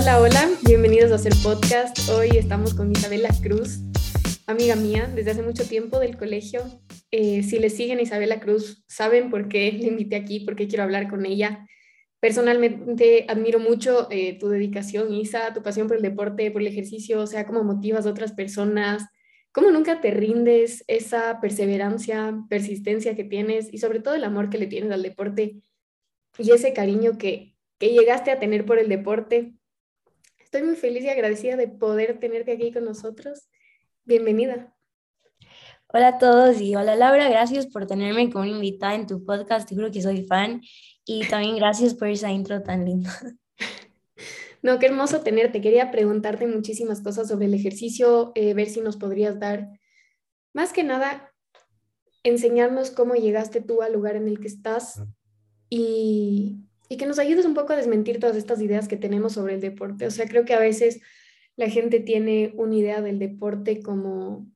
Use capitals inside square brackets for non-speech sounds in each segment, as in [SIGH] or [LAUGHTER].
Hola, hola, bienvenidos a hacer podcast. Hoy estamos con Isabela Cruz, amiga mía desde hace mucho tiempo del colegio. Eh, si le siguen a Isabela Cruz, saben por qué le invité aquí, por qué quiero hablar con ella. Personalmente admiro mucho eh, tu dedicación, Isa, tu pasión por el deporte, por el ejercicio, o sea, cómo motivas a otras personas, cómo nunca te rindes, esa perseverancia, persistencia que tienes y sobre todo el amor que le tienes al deporte y ese cariño que, que llegaste a tener por el deporte. Estoy muy feliz y agradecida de poder tenerte aquí con nosotros. Bienvenida. Hola a todos y hola Laura, gracias por tenerme como invitada en tu podcast, te juro que soy fan y también gracias por esa intro tan linda. [LAUGHS] No, qué hermoso tenerte. Quería preguntarte muchísimas cosas sobre el ejercicio, eh, ver si nos podrías dar, más que nada, enseñarnos cómo llegaste tú al lugar en el que estás y, y que nos ayudes un poco a desmentir todas estas ideas que tenemos sobre el deporte. O sea, creo que a veces la gente tiene una idea del deporte como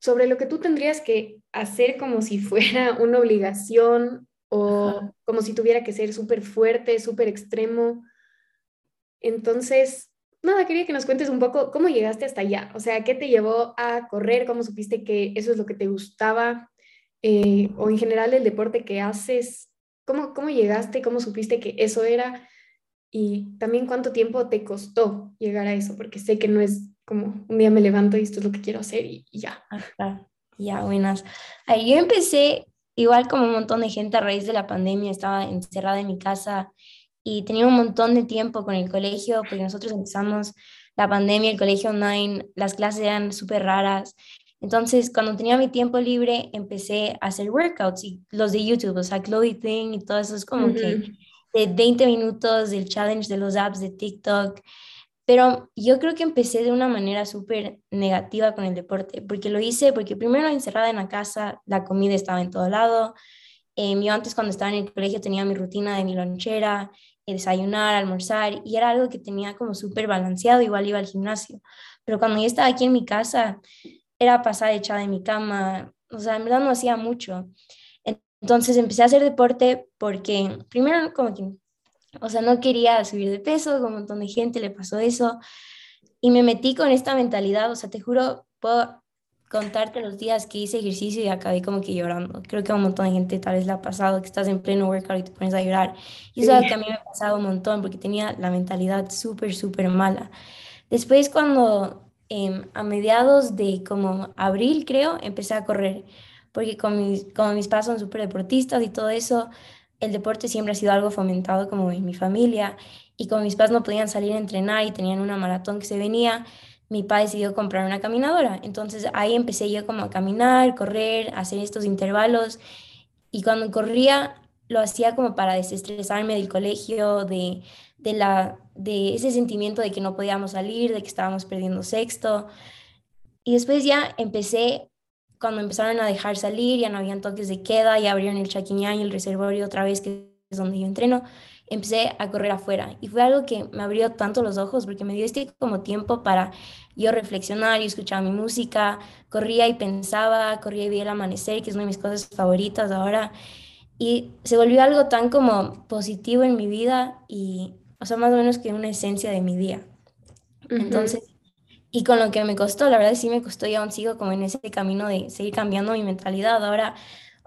sobre lo que tú tendrías que hacer como si fuera [LAUGHS] una obligación o como si tuviera que ser súper fuerte, súper extremo. Entonces, nada, quería que nos cuentes un poco cómo llegaste hasta allá, o sea, qué te llevó a correr, cómo supiste que eso es lo que te gustaba, eh, o en general el deporte que haces, ¿Cómo, ¿Cómo llegaste? ¿Cómo supiste que eso era? Y también cuánto tiempo te costó llegar a eso, porque sé que no es como un día me levanto y esto es lo que quiero hacer y, ya. Ajá. Ya, buenas. Ahí yo empecé igual como un montón de gente a raíz de la pandemia, estaba encerrada en mi casa y tenía un montón de tiempo con el colegio, porque nosotros empezamos la pandemia, el colegio online, las clases eran súper raras entonces, cuando tenía mi tiempo libre, empecé a hacer workouts y los de YouTube, o sea, Chloe Thing y todo eso es como que de 20 minutos del challenge de los apps de TikTok. Pero yo creo que empecé de una manera súper negativa con el deporte, porque lo hice porque primero encerrada en la casa, la comida estaba en todo lado. Eh, yo antes cuando estaba en el colegio tenía mi rutina de mi lonchera, desayunar, almorzar, y era algo que tenía como súper balanceado, igual iba al gimnasio. Pero cuando yo estaba aquí en mi casa, era pasar echada en mi cama, o sea, en verdad no hacía mucho. Entonces empecé a hacer deporte porque primero como que, o sea, no quería subir de peso, con un montón de gente le pasó eso, y me metí con esta mentalidad, o sea, te juro, puedo contarte los días que hice ejercicio y acabé como que llorando. Creo que a un montón de gente tal vez le ha pasado que estás en pleno workout y te pones a llorar. Y eso que a mí me ha pasado un montón porque tenía la mentalidad súper, súper mala. Después cuando Em, a mediados de como abril, creo, empecé a correr, porque con mis, como mis padres son súper deportistas y todo eso, el deporte siempre ha sido algo fomentado como en mi familia, y como mis padres no podían salir a entrenar y tenían una maratón que se venía, mi padre decidió comprar una caminadora. Entonces ahí empecé yo como a caminar, correr, hacer estos intervalos, y cuando corría lo hacía como para desestresarme del colegio, de, de, la, de ese sentimiento de que no podíamos salir, de que estábamos perdiendo sexto. Y después ya empecé, cuando empezaron a dejar salir, ya no habían toques de queda, ya abrieron el chaquiñán y el reservorio otra vez, que es donde yo entreno, empecé a correr afuera. Y fue algo que me abrió tanto los ojos, porque me dio este como tiempo para yo reflexionar y escuchar mi música, corría y pensaba, corría y veía el amanecer, que es una de mis cosas favoritas ahora y se volvió algo tan como positivo en mi vida y, o sea, más o menos que una esencia de mi día. Entonces, y con lo que me costó, la verdad sí me costó y aún sigo como en ese camino de seguir cambiando mi mentalidad. Ahora,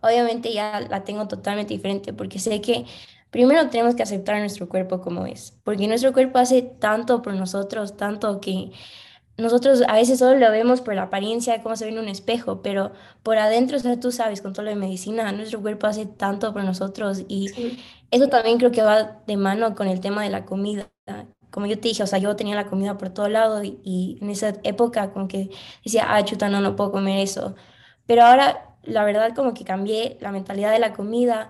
obviamente ya la tengo totalmente diferente porque sé que primero tenemos que aceptar nuestro cuerpo como es, porque nuestro cuerpo hace tanto por nosotros, tanto que nosotros a veces solo lo vemos por la apariencia, cómo se ve en un espejo, pero por adentro, o sea, tú sabes, con todo lo de medicina, nuestro cuerpo hace tanto por nosotros y eso también creo que va de mano con el tema de la comida. Como yo te dije, o sea, yo tenía la comida por todo lado y, y en esa época como que decía, ah, chuta, no, no puedo comer eso. Pero ahora, la verdad, como que cambié la mentalidad de la comida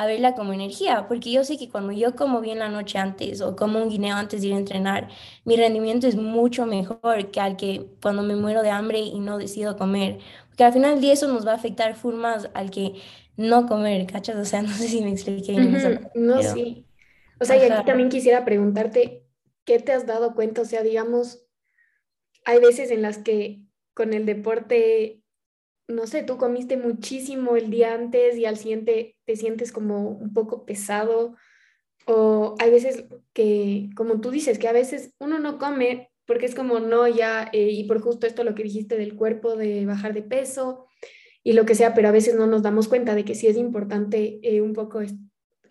a verla como energía, porque yo sé que cuando yo como bien la noche antes o como un guineo antes de ir a entrenar, mi rendimiento es mucho mejor que al que cuando me muero de hambre y no decido comer, porque al final del día eso nos va a afectar full más al que no comer, ¿cachas? O sea, [LAUGHS] no sé si me expliqué no, sí. O sea, y aquí también quisiera preguntarte, ¿qué te has dado cuenta? O sea, digamos, hay veces en las que con el deporte no sé, tú comiste muchísimo el día antes y al siguiente te sientes como un poco pesado. O hay veces que, como tú dices, que a veces uno no come porque es como, no, ya, eh, y por justo esto lo que dijiste del cuerpo, de bajar de peso y lo que sea, pero a veces no nos damos cuenta de que sí es importante eh, un poco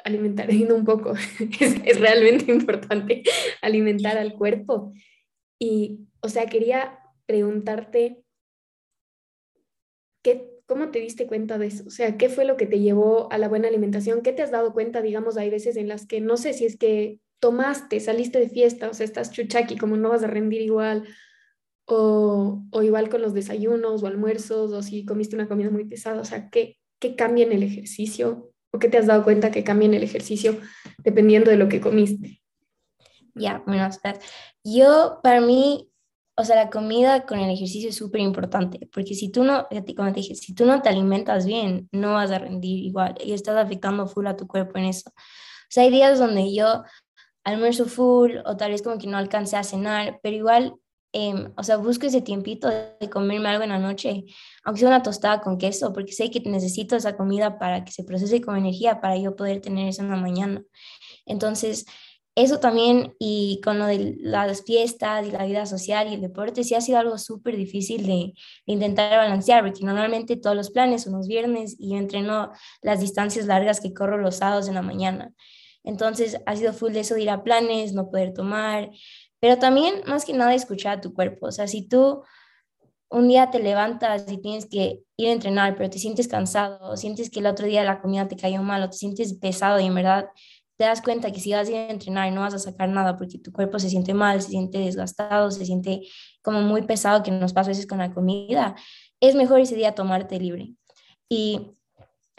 alimentar, [LAUGHS] no un poco, [LAUGHS] es realmente importante [LAUGHS] alimentar al cuerpo. Y, o sea, quería preguntarte, ¿qué, ¿cómo te diste cuenta de eso? O sea, ¿qué fue lo que te llevó a la buena alimentación? ¿Qué te has dado cuenta? Digamos, hay veces en las que no sé si es que tomaste, saliste de fiesta, o sea, estás chuchaki, como no vas a rendir igual, o, o, igual con los desayunos o almuerzos, o si comiste una comida muy pesada, o sea, ¿qué, ¿qué cambia en el ejercicio? ¿O qué te has dado cuenta que cambia en el ejercicio dependiendo de lo que comiste? Ya, bueno, yo, para mí, o sea, la comida con el ejercicio es súper importante, porque si tú no, como te dije, si tú no te alimentas bien, no vas a rendir igual y estás afectando full a tu cuerpo en eso. O sea, hay días donde yo almuerzo full o tal vez como que no alcancé a cenar, pero igual, em, o sea, busco ese tiempito de comerme algo en la noche, aunque sea una tostada con queso, porque sé que necesito esa comida para que se procese con energía, para yo poder tener eso en la mañana. Entonces, eso también y con lo de las fiestas y la vida social y el deporte, sí ha sido algo súper difícil de, intentar balancear, porque normalmente todos los planes son los viernes y yo entreno las distancias largas que corro los sábados en la mañana. Entonces ha sido full de eso de ir a planes, no poder tomar, pero también más que nada escuchar a tu cuerpo. O sea, si tú un día te levantas y tienes que ir a entrenar, pero te sientes cansado, o sientes que el otro día la comida te cayó mal, o te sientes pesado y en verdad te das cuenta que si vas a ir a entrenar no vas a sacar nada porque tu cuerpo se siente mal, se siente desgastado, se siente como muy pesado, que nos pasa a veces con la comida, es mejor ese día tomarte libre. Y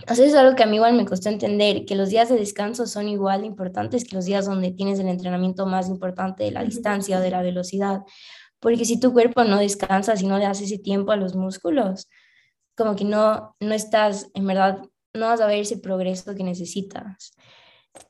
eso es algo que a mí igual me costó entender, que los días de descanso son igual importantes que los días donde tienes el entrenamiento más importante de la distancia o de la velocidad. Porque si tu cuerpo no descansa, si no le das ese tiempo a los músculos, como que no, no estás, en verdad, no vas a ver ese progreso que necesitas.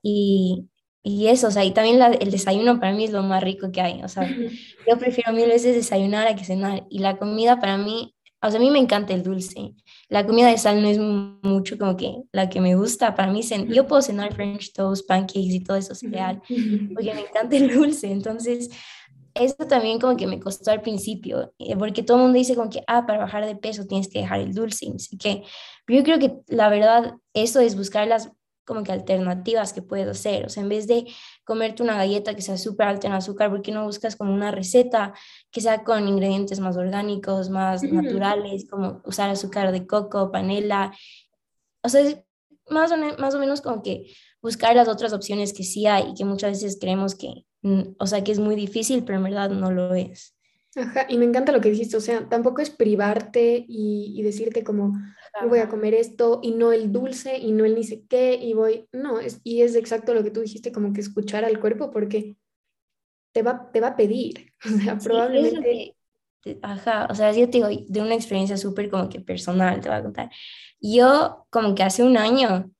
Y, y eso, o sea, y también el desayuno para mí es lo más rico que hay. O sea, yo prefiero mil veces desayunar a que cenar. Y la comida para mí o sea, a mí me encanta el dulce. La comida de sal no es mucho como que la que me gusta. Para mí, yo puedo cenar French toast, pancakes y todo eso cereal, porque me encanta el dulce. Entonces, eso también como que me costó al principio, eh, porque todo el mundo dice como que, ah, para bajar de peso tienes que dejar el dulce, así que yo creo que la verdad, eso es buscar las como que alternativas que puedes hacer. O sea, en vez de comerte una galleta que sea súper alta en azúcar, ¿por qué no buscas como una receta que sea con ingredientes más orgánicos, más naturales, como usar azúcar de coco, panela? O sea, más o, más o menos como que buscar las otras opciones que sí hay y que muchas veces creemos que, o sea, que es muy difícil, pero en verdad no lo es. Ajá, y me encanta lo que dijiste, o sea, tampoco es privarte y, y decirte como, voy a comer esto y no el dulce y no el ni sé qué y voy, no, es, y es exacto lo que tú dijiste, como que escuchar al cuerpo porque te va, te va a pedir, [LAUGHS] o sea, probablemente... ajá, o sea, yo te digo, de una experiencia súper como que personal, te voy a contar. Yo como que hace un año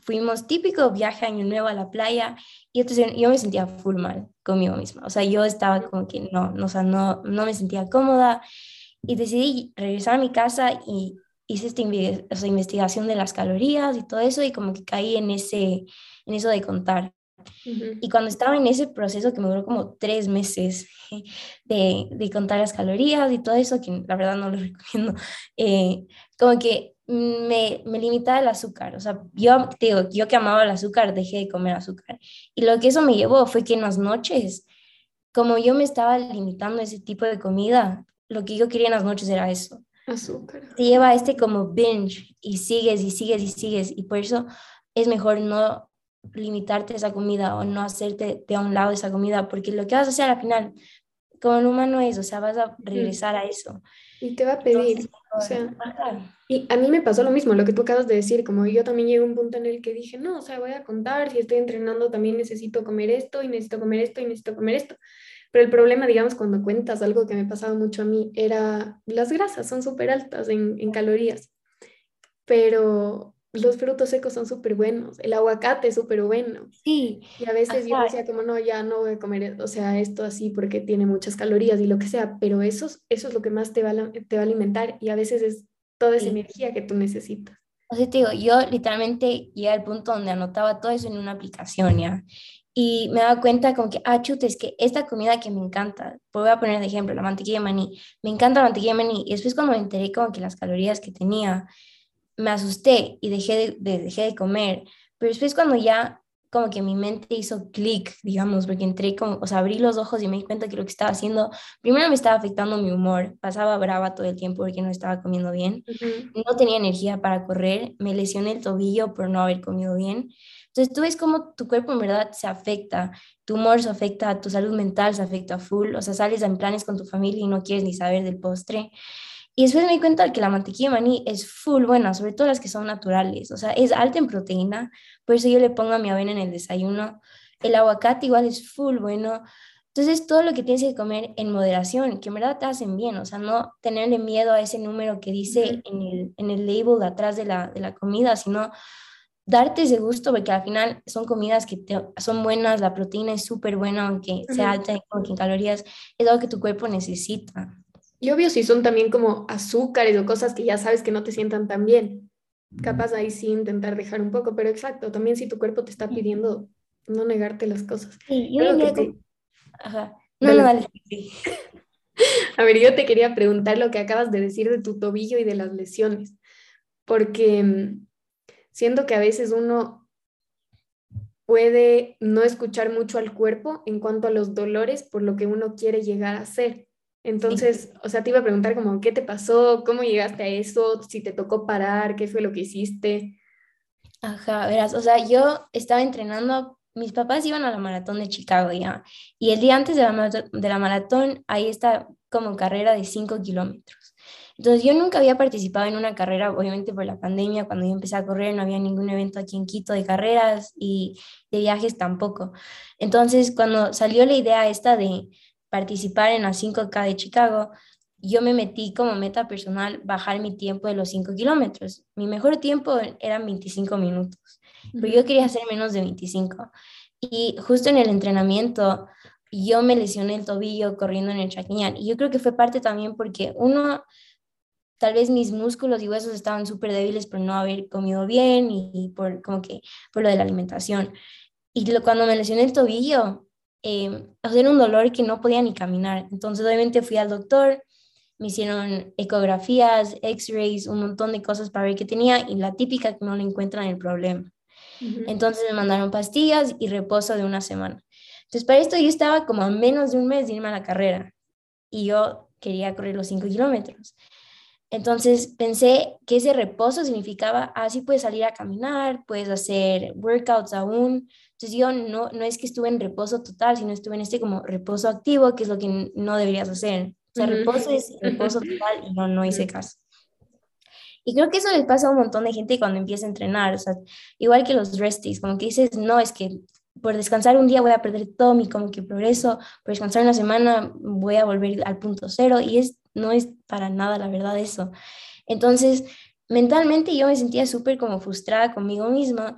fuimos típico viaje año nuevo a la playa y entonces yo me sentía full mal conmigo misma. O sea, yo estaba como que no, no, o sea, no, no me sentía cómoda y decidí regresar a mi casa y hice esta o sea, investigación de las calorías y todo eso y como que caí en, ese, en eso de contar. Y cuando estaba en ese proceso que me duró como tres meses de, de, contar las calorías y todo eso, que la verdad no lo [LAUGHS] recomiendo, eh, como que me, me limitaba el azúcar. O sea, yo te digo, yo que amaba el azúcar, dejé de comer azúcar. Y lo que eso me llevó fue que en las noches, como yo me estaba limitando ese tipo de comida, lo que yo quería en las noches era eso. Azúcar. Te lleva este como binge y sigues y sigues y sigues. Y por eso es mejor no limitarte esa comida o no hacerte de a un lado esa comida, porque lo que vas a hacer al final, como el humano es, o sea, vas a regresar a eso. Y te va a pedir, o sea, y a mí me pasó lo mismo, lo que tú acabas de decir, como yo también llegué a un punto en el que dije, no, o sea, voy a contar, si estoy entrenando también necesito comer esto y necesito comer esto y necesito comer esto. Pero el problema, digamos, cuando cuentas algo que me pasaba mucho a mí, era las grasas son súper altas en, en calorías, pero los frutos secos son súper buenos, el aguacate es súper bueno. Sí. Y a veces yo decía como, no, ya no voy a comer, o sea, esto así porque tiene muchas calorías y lo que sea, pero eso, eso es lo que más te va, a, te va a alimentar y a veces es toda esa energía que tú necesitas. O sea, te digo, yo literalmente llegué al punto donde anotaba todo eso en una aplicación, ¿ya? Y me daba cuenta como que, ah, chute, es que esta comida que me encanta, voy a poner de ejemplo, la mantequilla de maní, me encanta la mantequilla de maní. Y después cuando me enteré como que las calorías que tenía, me asusté y dejé de, dejé de comer. Pero después cuando ya como que mi mente hizo clic, digamos, porque entré como, o sea, abrí los ojos y me di cuenta que lo que estaba haciendo, primero me estaba afectando mi humor, pasaba brava todo el tiempo porque no estaba comiendo bien, no tenía energía para correr, me lesioné el tobillo por no haber comido bien. Entonces tú ves cómo tu cuerpo en verdad se afecta, tu humor se afecta, tu salud mental se afecta full, o sea, sales en planes con tu familia y no quieres ni saber del postre. Y después me di cuenta que la mantequilla de maní es full buena, sobre todo las que son naturales. O sea, es alta en proteína, por eso yo le pongo a mi avena en el desayuno. El aguacate igual es full bueno. Entonces, todo lo que tienes que comer en moderación, que en verdad te hacen bien, o sea, no tenerle miedo a ese número que dice en el, en el label de atrás de la, de la comida, sino darte ese gusto, porque al final son comidas que son buenas, la proteína es súper buena, aunque sea alta en calorías, es algo que tu cuerpo necesita. Y obvio si son también como azúcares o cosas que ya sabes que no te sientan tan bien. Capaz ahí sí intentar dejar un poco, pero exacto, también si tu cuerpo te está pidiendo no negarte las cosas. Sí, yo Ajá. [LAUGHS] No, no, dale. [LAUGHS] A ver, yo te quería preguntar lo que acabas de decir de tu tobillo y de las lesiones, porque mm, siento que a veces uno puede no escuchar mucho al cuerpo en cuanto a los dolores por lo que uno quiere llegar a hacer. Entonces, o sea, te iba a preguntar como, ¿qué te pasó? ¿Cómo llegaste a eso? Si te tocó parar, ¿qué fue lo que hiciste? Ajá, verás, o sea, yo estaba entrenando, mis papás iban a la maratón de Chicago ya, y el día antes de la, maratón, de la maratón, ahí está como carrera de 5 kilómetros. Entonces, yo nunca había participado en una carrera, obviamente por la pandemia, cuando yo empecé a correr no había ningún evento aquí en Quito de carreras y de viajes tampoco. Entonces, cuando salió la idea esta de participar en las 5K de Chicago, yo me metí como meta personal bajar mi tiempo de los 5 kilómetros. Mi mejor tiempo eran 25 minutos, pero yo quería hacer menos de 25. Y justo en el entrenamiento yo me lesioné el tobillo corriendo en el chaquiñán. Y yo creo que fue parte también porque uno, tal vez mis músculos y huesos estaban súper débiles por no haber comido bien y, por como que por lo de la alimentación. Y cuando me lesioné el tobillo, eh, era un dolor que no podía ni caminar. Entonces, obviamente fui al doctor, me hicieron ecografías, x-rays, un montón de cosas para ver qué tenía y la típica que no le encuentran el problema. Entonces me mandaron pastillas y reposo de una semana. Entonces, para esto yo estaba como a menos de un mes de irme a la carrera y yo quería correr los 5 kilómetros. Entonces pensé que ese reposo significaba, así ah, puedes salir a caminar, puedes hacer workouts aún, entonces yo no, no es que estuve en reposo total, sino estuve en este como reposo activo, que es lo que no deberías hacer. O sea, reposo es reposo total y no, no hice caso. Y creo que eso les pasa a un montón de gente cuando empieza a entrenar, o sea, igual que los resties, como que dices, no, es que por descansar un día voy a perder todo mi como que progreso, por descansar una semana voy a volver al punto cero y es, no es para nada la verdad eso. Entonces, mentalmente yo me sentía súper como frustrada conmigo misma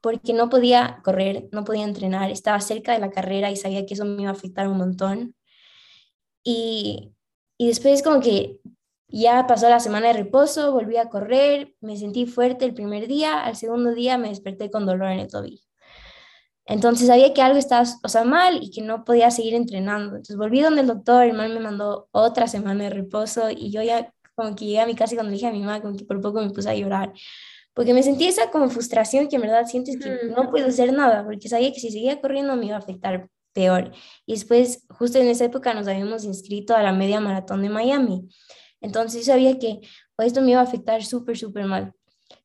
porque no podía correr, no podía entrenar, estaba cerca de la carrera y sabía que eso me iba a afectar un montón. Y, y después como que ya pasó la semana de reposo, volví a correr, me sentí fuerte el primer día, al segundo día me desperté con dolor en el tobillo. Entonces sabía que algo estaba o sea, mal y que no podía seguir entrenando. Entonces volví donde el doctor, el man me mandó otra semana de reposo y yo ya como que llegué a mi casa y cuando le dije a mi mamá, como que por poco me puse a llorar porque me sentí esa como frustración que en verdad sientes que no puedo hacer nada, porque sabía que si seguía corriendo me iba a afectar peor. Y después, justo en esa época, nos habíamos inscrito a la media maratón de Miami. Entonces sabía que pues, esto me iba a afectar súper, súper mal.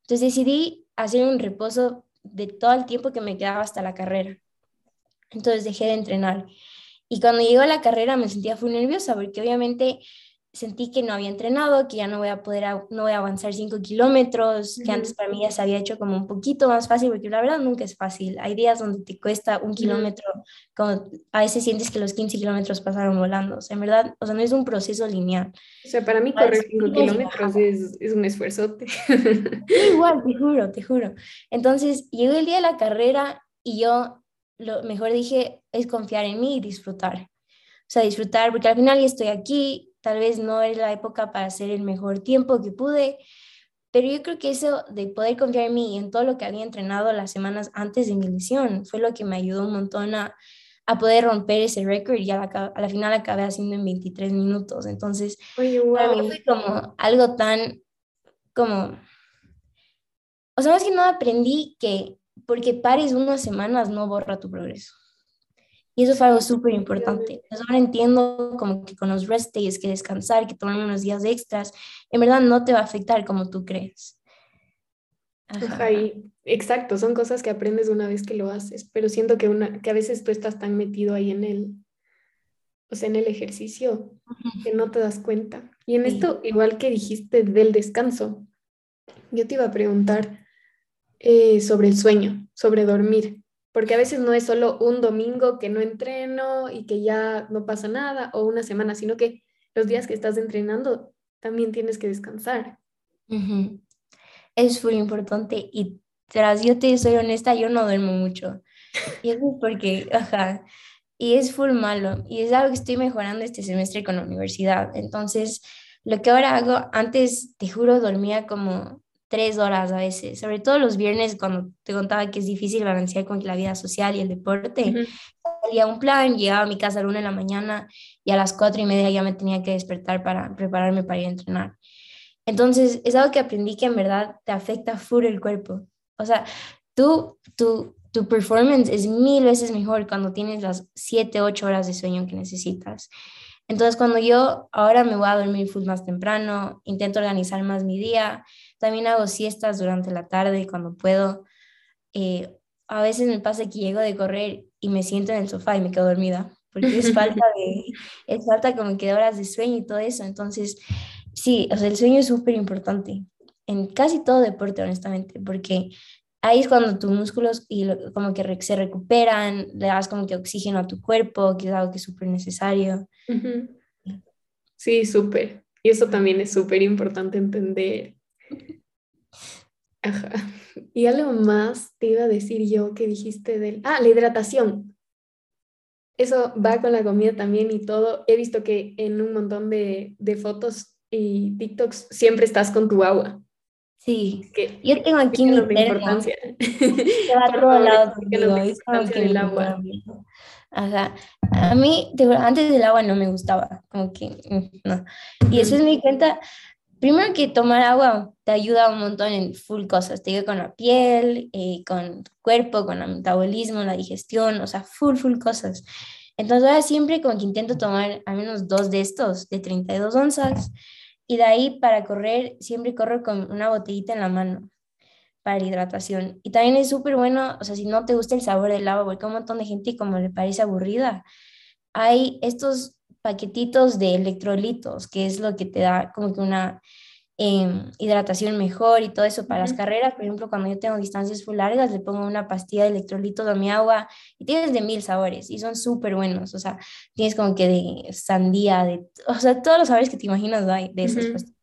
Entonces decidí hacer un reposo de todo el tiempo que me quedaba hasta la carrera. Entonces dejé de entrenar. Y cuando llegó a la carrera me sentía muy nerviosa porque obviamente sentí que no había entrenado, que ya no voy a poder, no voy a avanzar 5 kilómetros, que antes para mí ya se había hecho como un poquito más fácil, porque la verdad nunca es fácil. Hay días donde te cuesta un kilómetro, como a veces sientes que los 15 kilómetros pasaron volando. O sea, en verdad, o sea, no es un proceso lineal. O sea, para mí correr 5 kilómetros es, es, un esfuerzote. Igual, te juro, te juro. Entonces, llegó el día de la carrera y yo lo mejor dije es confiar en mí y disfrutar. O sea, disfrutar, porque al final ya estoy aquí, tal vez no era la época para hacer el mejor tiempo que pude, pero yo creo que eso de poder confiar en mí y en todo lo que había entrenado las semanas antes de mi lesión fue lo que me ayudó un montón a, a poder romper ese récord y a la, a la, final acabé haciendo en 23 minutos. Entonces, Oye, wow. para mí fue como algo tan, como, o sea, más que nada aprendí que porque pares unas semanas no borra tu progreso. Y eso fue algo súper importante. Entonces ahora entiendo como que con los rest days, que descansar, que tomar unos días extras, en verdad no te va a afectar como tú crees. Ajá. Y, exacto, son cosas que aprendes una vez que lo haces, pero siento que, una, que a veces tú estás tan metido ahí en el, o sea, en el ejercicio que no te das cuenta. Y en sí. esto, igual que dijiste del descanso, yo te iba a preguntar eh, sobre el sueño, sobre dormir porque a veces no es solo un domingo que no entreno y que ya no pasa nada o una semana, sino que los días que estás entrenando también tienes que descansar. Es muy importante y tras yo te soy honesta, yo no duermo mucho. Y eso es porque, ajá, y es full malo. Y es algo que estoy mejorando este semestre con la universidad. Entonces, lo que ahora hago, antes, te juro, dormía como tres horas a veces, sobre todo los viernes cuando te contaba que es difícil balancear con la vida social y el deporte. Uh -huh. Salía un plan, llegaba a mi casa a la una de la mañana y a las cuatro y media ya me tenía que despertar para prepararme para ir a entrenar. Entonces, es algo que aprendí que en verdad te afecta full el cuerpo. O sea, tú, tu, tu performance es mil veces mejor cuando tienes las siete, ocho horas de sueño que necesitas. Entonces, cuando yo ahora me voy a dormir full más temprano, intento organizar más mi día, también hago siestas durante la tarde cuando puedo. Eh, a veces me pasa que llego de correr y me siento en el sofá y me quedo dormida, porque es [LAUGHS] falta de, es falta como que de horas de sueño y todo eso. Entonces, sí, o sea, el sueño es súper importante en casi todo deporte, honestamente, porque ahí es cuando tus músculos y lo, como que se recuperan, le das como que oxígeno a tu cuerpo, que es algo que es súper necesario. Uh -huh. Sí, súper. Y eso también es súper importante entender. Ajá. Y algo más te iba a decir yo que dijiste del... Ah, la hidratación. Eso va con la comida también y todo. He visto que en un montón de, de fotos y TikToks siempre estás con tu agua. Sí, que, yo tengo aquí mi importancia. [LAUGHS] Que va a todos lados conmigo, es como que el agua. Ajá. A mí, antes del agua no me gustaba, como que mm, no. Y después me di cuenta, primero que tomar agua te ayuda un montón en full cosas, te ayuda con la piel, eh, con tu cuerpo, con el metabolismo, la digestión, o sea, full, full cosas. Entonces ahora siempre como que intento tomar al menos dos de estos, de 32 onzas, y de ahí para correr, siempre corro con una botellita en la mano para hidratación. Y también es súper bueno, o sea, si no te gusta el sabor del agua, porque a un montón de gente como le parece aburrida, hay estos paquetitos de electrolitos, que es lo que te da como que una eh, hidratación mejor y todo eso para uh -huh. las carreras. Por ejemplo, cuando yo tengo distancias full largas, le pongo una pastilla de electrolitos a mi agua y tienes de mil sabores y son súper buenos. O sea, tienes como que de sandía, de, o sea, todos los sabores que te imaginas hay de esas uh -huh. pastillas.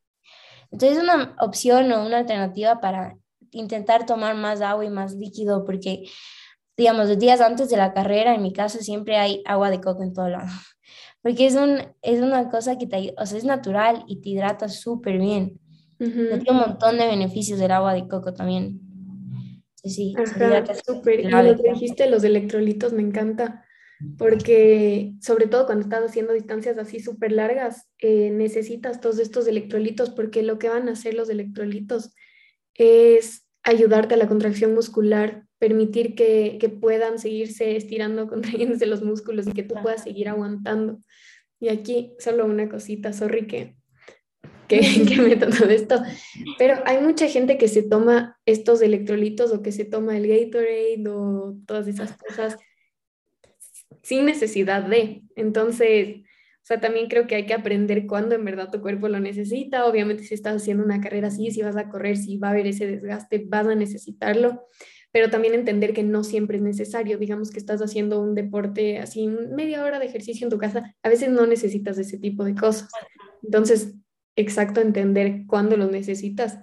Entonces, es una opción o una alternativa para intentar tomar más agua y más líquido, porque, digamos, los días antes de la carrera, en mi casa siempre hay agua de coco en todo lado, porque es, un, es una cosa que te, o sea, es natural y te hidrata súper bien. Uh -huh. Tiene un montón de beneficios del agua de coco también. Sí, sí. súper. Y lo que dijiste, los electrolitos, me encanta, porque sobre todo cuando estás haciendo distancias así súper largas, eh, necesitas todos estos electrolitos, porque lo que van a hacer los electrolitos es ayudarte a la contracción muscular, permitir que, que puedan seguirse estirando, [LAUGHS] contrayéndose los músculos y que tú puedas seguir aguantando. Y aquí solo una cosita, sorry que, [LAUGHS] que, que meto todo esto, pero hay mucha gente que se toma estos electrolitos o que se toma el Gatorade o todas esas cosas sin necesidad de. Entonces, o sea, también creo que hay que aprender cuándo en verdad tu cuerpo lo necesita. Obviamente, si estás haciendo una carrera así, si vas a correr, si va a haber ese desgaste, vas a necesitarlo. Pero también entender que no siempre es necesario. Digamos que estás haciendo un deporte así, media hora de ejercicio en tu casa, a veces no necesitas ese tipo de cosas. Entonces, exacto, entender cuándo lo necesitas.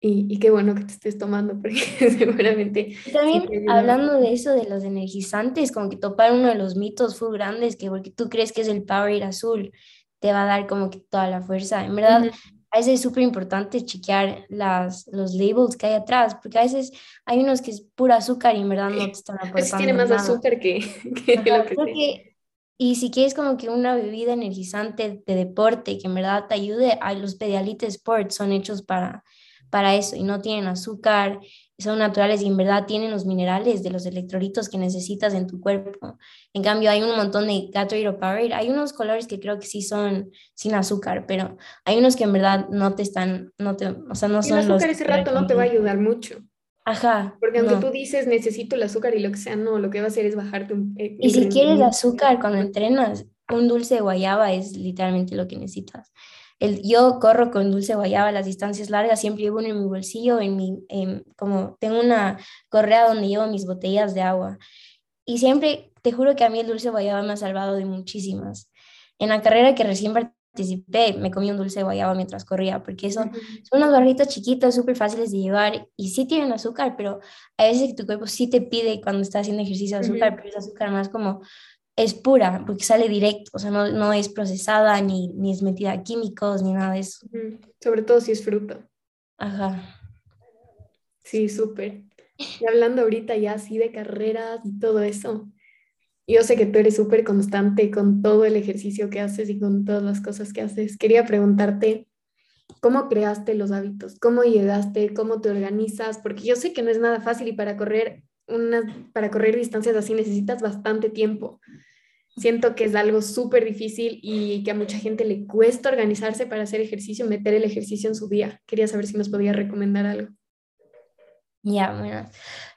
Y, y, qué bueno que te estés tomando, porque [LAUGHS] seguramente... También sí hablando de eso, de los energizantes, como que topar uno de los mitos full grandes, que porque tú crees que es el Powerade azul, te va a dar como que toda la fuerza. En verdad, uh -huh. A veces es súper importante chequear las, los labels que hay atrás, porque a veces hay unos que es pura azúcar y en verdad no te están [LAUGHS] aportando tiene más azúcar que, [LAUGHS] que lo que, que y si quieres como que una bebida energizante de deporte que en verdad te ayude, a los Pedialite Sports son hechos para, para eso y no tienen azúcar, son naturales y en verdad tienen los minerales de los electrolitos que necesitas en tu cuerpo. En cambio, hay un montón de Gatorade o Powerade. Hay unos colores que creo que sí son sin azúcar, pero hay unos que en verdad no te están, no te, o sea, no son el azúcar ese rato no te va a ayudar mucho. Ajá. Porque aunque tú dices necesito el azúcar y lo que sea, no, lo que va a hacer es bajarte un... Eh, y si quieres azúcar cuando entrenas, un dulce de guayaba es literalmente lo que necesitas. El, yo corro con dulce guayaba las distancias largas, siempre llevo uno en mi bolsillo, en mi, como tengo una correa donde llevo mis botellas de agua. Y siempre, te juro que a mí el dulce guayaba me ha salvado de muchísimas. En la carrera que recién participé, me comí un dulce de guayaba mientras corría, porque eso, son unas barritas chiquitas, súper fáciles de llevar y sí tienen azúcar, pero a veces tu cuerpo sí te pide cuando estás haciendo ejercicio azúcar, pero es azúcar más como es pura, porque sale directo, o sea, no, no es procesada, ni, ni es metida a químicos, ni nada de eso. Sobre todo si es fruta. Ajá. Sí, súper. Y hablando ahorita ya así de carreras y todo eso, yo sé que tú eres súper constante con todo el ejercicio que haces y con todas las cosas que haces. Quería preguntarte, ¿cómo creaste los hábitos? ¿Cómo llegaste? ¿Cómo te organizas? Porque yo sé que no es nada fácil y para correr una, para correr distancias así necesitas bastante tiempo. Siento que es algo súper difícil y que a mucha gente le cuesta organizarse para hacer ejercicio, meter el ejercicio en su día. Quería saber si nos podía recomendar algo. Ya, bueno.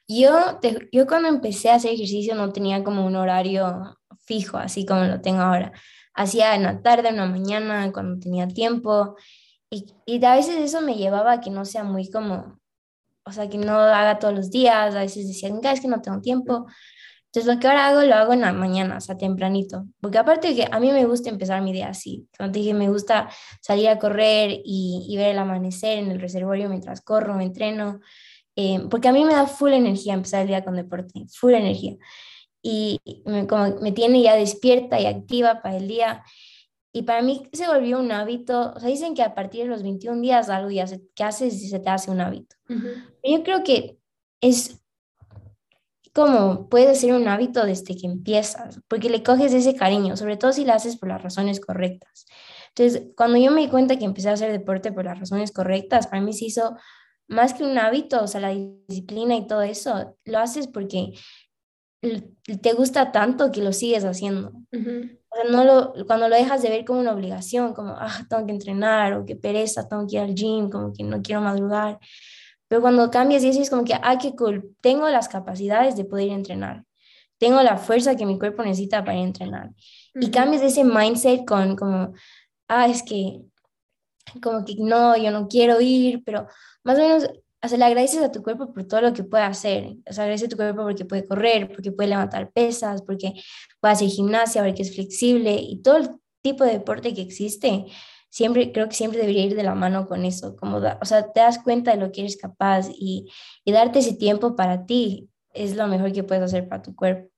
Yo, yo cuando empecé a hacer ejercicio no tenía como un horario fijo, así como lo tengo ahora. Hacía en la tarde, en la mañana, cuando tenía tiempo. Y, y a veces eso me llevaba a que no sea muy como o sea, que no haga todos los días, a veces decían, es que no tengo tiempo. Entonces, lo que ahora hago, lo hago en la mañana, o sea, tempranito. Porque aparte de que a mí me gusta empezar mi día así. Como te dije, me gusta salir a correr y, y ver el amanecer en el reservorio mientras corro, me entreno. Eh, porque a mí me da full energía empezar el día con deporte, full energía. Y me, como me tiene ya despierta y activa para el día. Y para mí se volvió un hábito, o sea, dicen que a partir de los 21 días algo ya se, que haces y se te hace un hábito. Yo creo que es como puede ser un hábito desde que empiezas, porque le coges ese cariño, sobre todo si lo haces por las razones correctas. Entonces, cuando yo me di cuenta que empecé a hacer deporte por las razones correctas, para mí se hizo más que un hábito, o sea, la disciplina y todo eso, lo haces porque te gusta tanto que lo sigues haciendo. Sea, no lo, cuando lo dejas de ver como una obligación, como, ah, tengo que entrenar, o qué pereza, tengo que ir al gym, como que no quiero madrugar. Pero cuando cambias y dices como que, ah, qué cool, tengo las capacidades de poder entrenar, tengo la fuerza que mi cuerpo necesita para entrenar. Y cambias ese mindset con como, ah, es que, como que no, yo no quiero ir, pero más o menos o sea, le agradeces a tu cuerpo por todo lo que puede hacer. O sea, agradeces a tu cuerpo porque puede correr, porque puede levantar pesas, porque puede hacer gimnasia, porque es flexible y todo el tipo de deporte que existe. Siempre, creo que siempre debería ir de la mano con eso. Como o sea, te das cuenta de lo que eres capaz y, y darte ese tiempo para ti es lo mejor que puedes hacer para tu cuerpo.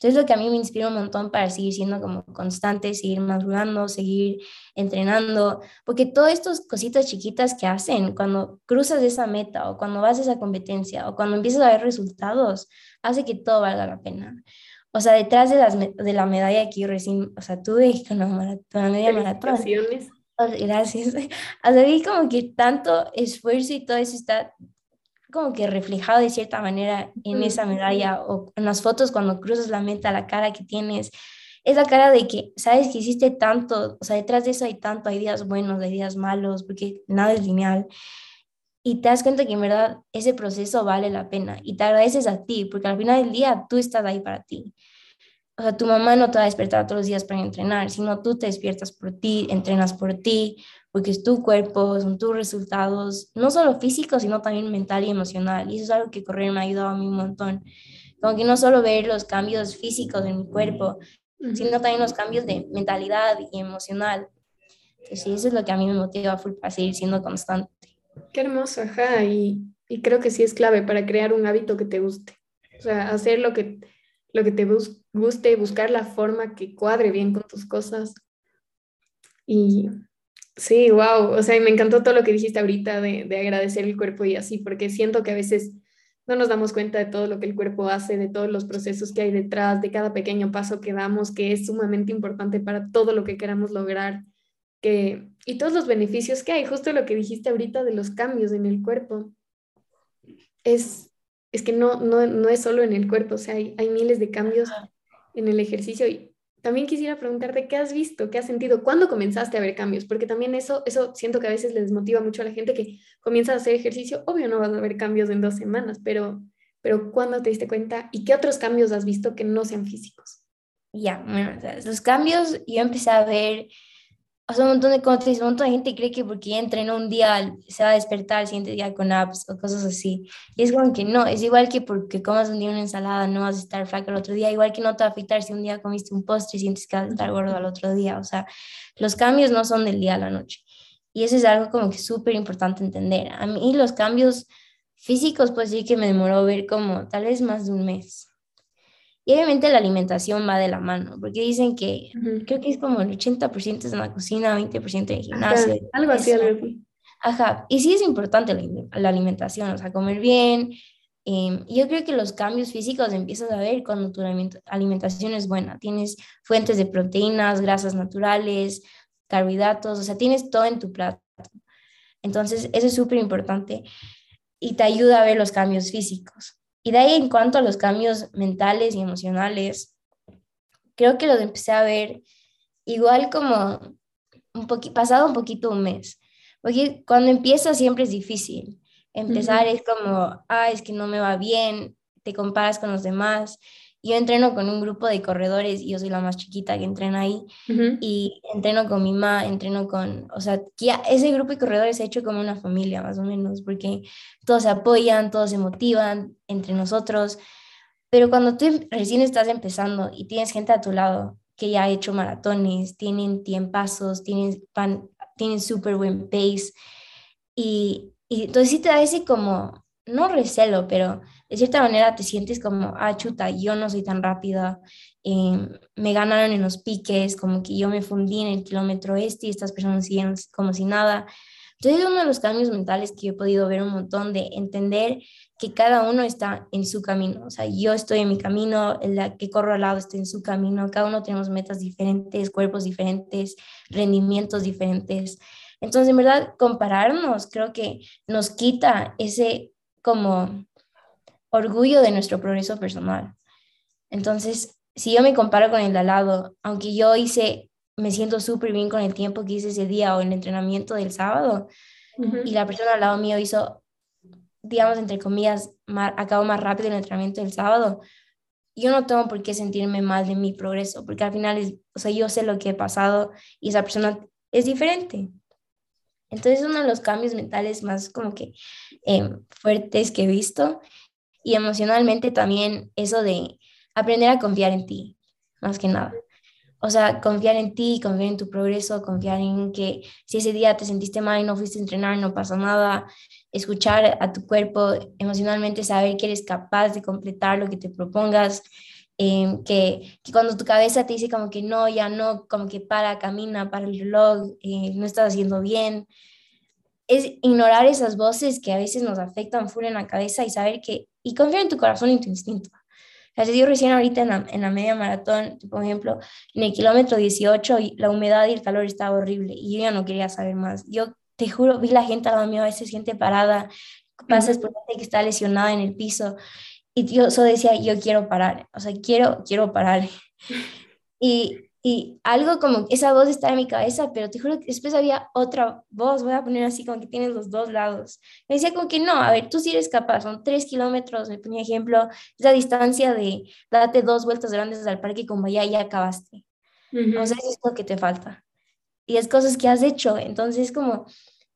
Entonces lo que a mí me inspira un montón para seguir siendo como constante, seguir madurando, seguir entrenando, porque todas estas cositas chiquitas que hacen cuando cruzas esa meta o cuando vas a esa competencia o cuando empiezas a ver resultados, hace que todo valga la pena. O sea, detrás de, las, de la medalla que yo recién, o sea, tuve [LAUGHS] con la media maratón. Gracias. [LAUGHS] O sea, vi como que tanto esfuerzo y todo eso está como que reflejado de cierta manera en esa medalla o en las fotos cuando cruzas la meta, la cara que tienes, es la cara de que sabes que hiciste tanto, o sea, detrás de eso hay tanto, hay días buenos, hay días malos, porque nada es lineal. Y te das cuenta que en verdad ese proceso vale la pena y te agradeces a ti, porque al final del día tú estás ahí para ti. O sea, tu mamá no te va a despertar todos los días para entrenar, sino tú te despiertas por ti, entrenas por ti, porque es tu cuerpo, son tus resultados, no solo físicos, sino también mental y emocional. Y eso es algo que correr me ha ayudado a mí un montón. Como que no solo ver los cambios físicos en mi cuerpo, sino también los cambios de mentalidad y emocional. Entonces, sí, eso es lo que a mí me motiva a seguir siendo constante. Qué hermoso, ajá. Y, y creo que sí es clave para crear un hábito que te guste. O sea, hacer lo que, lo que te guste, buscar la forma que cuadre bien con tus cosas. Y Sí, wow. O sea, y me encantó todo lo que dijiste ahorita de, de agradecer el cuerpo y así, porque siento que a veces no nos damos cuenta de todo lo que el cuerpo hace, de todos los procesos que hay detrás, de cada pequeño paso que damos, que es sumamente importante para todo lo que queramos lograr, que, y todos los beneficios que hay, justo lo que dijiste ahorita de los cambios en el cuerpo. Es, es que no, no, no es solo en el cuerpo, o sea, hay, hay miles de cambios en el ejercicio y también quisiera preguntarte qué has visto, qué has sentido, cuándo comenzaste a ver cambios, porque también eso, eso siento que a veces les desmotiva mucho a la gente que comienza a hacer ejercicio, obvio no vas a ver cambios en dos semanas, pero, pero ¿cuándo te diste cuenta y qué otros cambios has visto que no sean físicos? Ya, los cambios yo empecé a ver o sea, un montón de cosas, un montón de gente cree que porque entrenó un día se va a despertar el siguiente día con apps o cosas así. Y es como que no, es igual que porque comas un día una ensalada no vas a estar flaco el otro día, igual que no te va a afectar si un día comiste un postre y sientes que vas a estar gordo al otro día. O sea, los cambios no son del día a la noche. Y eso es algo como que súper importante entender. A mí los cambios físicos, pues sí que me demoró ver como tal vez más de un mes. Y obviamente la alimentación va de la mano, porque dicen que creo que es como el 80% es en la cocina, 20% en gimnasio. algo así, algo así. Ajá, y sí es importante la, alimentación, o sea, comer bien. Eh, yo creo que los cambios físicos empiezas a ver cuando tu alimentación es buena. Tienes fuentes de proteínas, grasas naturales, carbohidratos, o sea, tienes todo en tu plato. Entonces, eso es súper importante y te ayuda a ver los cambios físicos. Y de ahí en cuanto a los cambios mentales y emocionales, creo que los empecé a ver igual como un pasado un poquito un mes. Porque cuando empieza siempre es difícil. Empezar es como, ah, es que no me va bien, te comparas con los demás yo entreno con un grupo de corredores y yo soy la más chiquita que entrena ahí y entreno con mi mamá, entreno con, o sea, ese grupo de corredores se ha hecho como una familia más o menos porque todos se apoyan, todos se motivan entre nosotros, pero cuando tú recién estás empezando y tienes gente a tu lado que ya ha hecho maratones, tienen tiempazos, tienen, tienen súper buen pace y, y entonces sí te da ese como, no recelo, pero de cierta manera te sientes como, ah, chuta, yo no soy tan rápida, eh, me ganaron en los piques, como que yo me fundí en el kilómetro este y estas personas siguen como si nada. Entonces, uno de los cambios mentales que yo he podido ver un montón de entender que cada uno está en su camino. O sea, yo estoy en mi camino, el que corro al lado está en su camino, cada uno tenemos metas diferentes, cuerpos diferentes, rendimientos diferentes. Entonces, en verdad, compararnos creo que nos quita ese como orgullo de nuestro progreso personal. Entonces, si yo me comparo con el de al lado, aunque yo hice, me siento súper bien con el tiempo que hice ese día o el entrenamiento del sábado, y la persona al lado mío hizo, digamos, entre comillas, acabó más rápido el entrenamiento del sábado, yo no tengo por qué sentirme mal de mi progreso, porque al final, es, o sea, yo sé lo que he pasado y esa persona es diferente. Entonces, uno de los cambios mentales más como que eh, fuertes que he visto y emocionalmente también eso de aprender a confiar en ti, más que nada. O sea, confiar en ti, confiar en tu progreso, confiar en que si ese día te sentiste mal y no fuiste a entrenar, no pasa nada. Escuchar a tu cuerpo emocionalmente, saber que eres capaz de completar lo que te propongas. Em, que, que, cuando tu cabeza te dice como que no, ya no, como que para, camina, para el reloj, eh, no estás haciendo bien, es ignorar esas voces que a veces nos afectan full en la cabeza y saber que, y confiar en tu corazón y tu instinto. O sea, yo recién ahorita en la, en la, media maratón, por ejemplo, en el kilómetro 18, la humedad y el calor estaba horrible y yo ya no quería saber más. Yo te juro, vi la gente al lado mío, a veces gente parada, pasas por gente que está lesionada en el piso y yo solo decía, yo quiero parar, o sea, quiero, quiero parar. [LAUGHS] Y, y algo como esa voz está en mi cabeza, pero te juro que después había otra voz, voy a poner así como que tienes los dos lados. Me decía como que no, a ver, tú sí eres capaz, son tres kilómetros, me ponía ejemplo, es la distancia de date dos vueltas grandes al parque como ya, ya acabaste. O sea, eso es lo que te falta. Y es cosas que has hecho, entonces como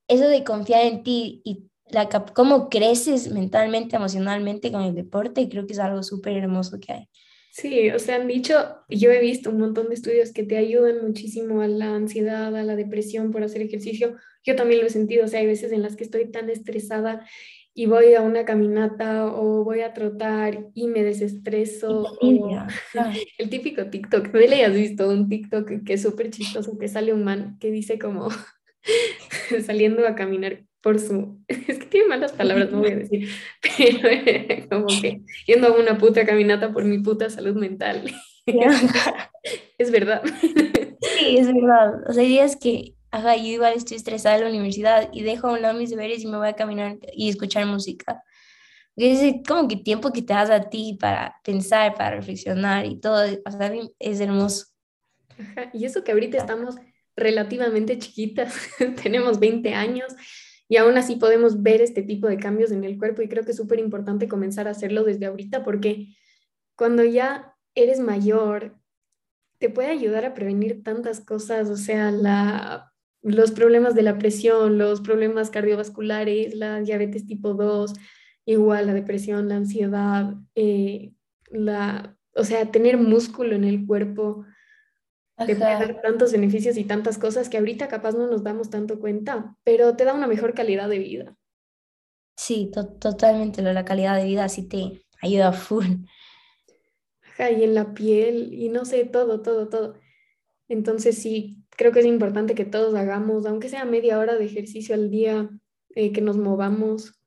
eso de confiar en ti y la, cómo creces mentalmente, emocionalmente con el deporte, creo que es algo súper hermoso que hay. Sí, o sea, han dicho, yo he visto un montón de estudios que te ayudan muchísimo a la ansiedad, a la depresión por hacer ejercicio. Yo también lo he sentido, o sea, hay veces en las que estoy tan estresada y voy a una caminata o voy a trotar y me desestreso. [LAUGHS] el típico TikTok, no le has visto un TikTok que es súper chistoso, que sale un man que dice como, [LAUGHS] saliendo a caminar por su, [LAUGHS] es que tiene malas palabras, no voy a decir, [LAUGHS] pero como que yendo a una puta caminata por mi puta salud mental. [LAUGHS] es verdad. Sí, es verdad. O sea, hay días que, ajá, yo igual estoy estresada en la universidad y dejo a un lado mis deberes y me voy a caminar y escuchar música. Es como que tiempo que te das a ti para pensar, para reflexionar y todo, o sea, es hermoso. Ajá, y eso que ahorita estamos relativamente chiquitas, tenemos 20 años y aún así podemos ver este tipo de cambios en el cuerpo y creo que es súper importante comenzar a hacerlo desde ahorita porque cuando ya eres mayor te puede ayudar a prevenir tantas cosas, o sea, la, los problemas de la presión, los problemas cardiovasculares, la diabetes tipo 2, igual la depresión, la ansiedad, eh, la, o sea, tener músculo en el cuerpo te puede dar tantos beneficios y tantas cosas que ahorita capaz no nos damos tanto cuenta, pero te da una mejor calidad de vida. Sí, totalmente, la calidad de vida sí te ayuda full. Ajá, y en la piel, y no sé, todo, todo, todo. Entonces sí, creo que es importante que todos hagamos, aunque sea media hora de ejercicio al día, eh, que nos movamos,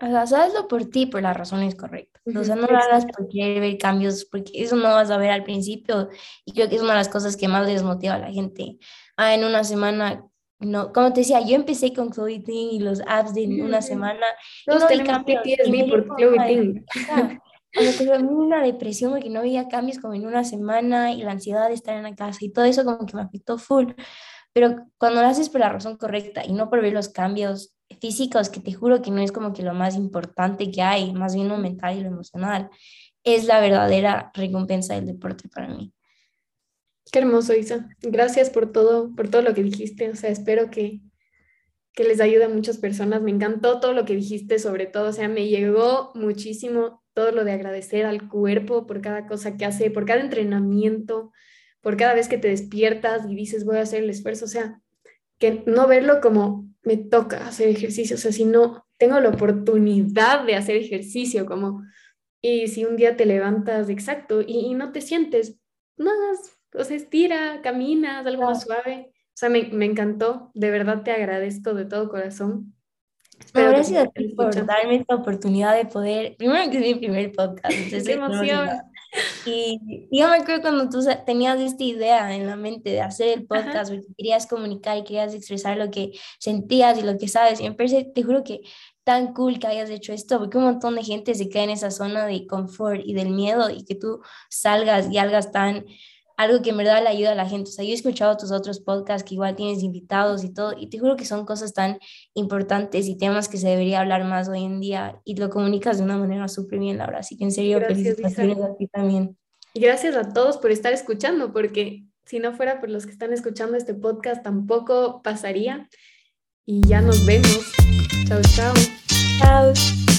o sea, hazlo por ti, por las razones correctas. O sea, no lo hagas por querer ver cambios, porque eso no vas a ver al principio. Y creo que es una de las cosas que más desmotiva a la gente. Ah, en una semana, no, como te decía, yo empecé con Chloe Ting y los apps de una semana. Todos no tenemos PTSD por Chloe Ting. O sea, una depresión porque no había cambios como en una semana y la ansiedad de estar en la casa y todo eso como que me afectó full. Pero cuando lo haces por la razón correcta y no por ver los cambios físicos, que te juro que no es como que lo más importante que hay, más bien lo mental y lo emocional, es la verdadera recompensa del deporte para mí. Qué hermoso, Isa. Gracias por todo, por todo lo que dijiste. O sea, espero que, que les ayude a muchas personas. Me encantó todo lo que dijiste, sobre todo. O sea, me llegó muchísimo todo lo de agradecer al cuerpo por cada cosa que hace, por cada entrenamiento, por cada vez que te despiertas y dices voy a hacer el esfuerzo. O sea, que no verlo como me toca hacer ejercicio, o sea, si no tengo la oportunidad de hacer ejercicio, como, y si un día te levantas, exacto, y, no te sientes, más, o sea, estira, caminas, algo más suave. O sea, me, me, encantó, de verdad te agradezco de todo corazón. Espero gracias a ti por darme esta oportunidad de poder, primero que es mi primer podcast, [LAUGHS] entonces, ¡Qué emoción! Y yo me acuerdo cuando tú tenías esta idea en la mente de hacer el podcast, porque querías comunicar y querías expresar lo que sentías y lo que sabes. Y me parece, te juro que tan cool que hayas hecho esto, porque un montón de gente se queda en esa zona de confort y del miedo y que tú salgas y hagas tan algo que en verdad le ayuda a la gente. O sea, yo he escuchado tus otros podcasts que igual tienes invitados y todo, y te juro que son cosas tan importantes y temas que se debería hablar más hoy en día y lo comunicas de una manera súper bien, Laura. Así que en serio, felicitaciones a ti también. Gracias a todos por estar escuchando, porque si no fuera por los que están escuchando este podcast, tampoco pasaría. Y ya nos vemos. Chao, chao. Chao.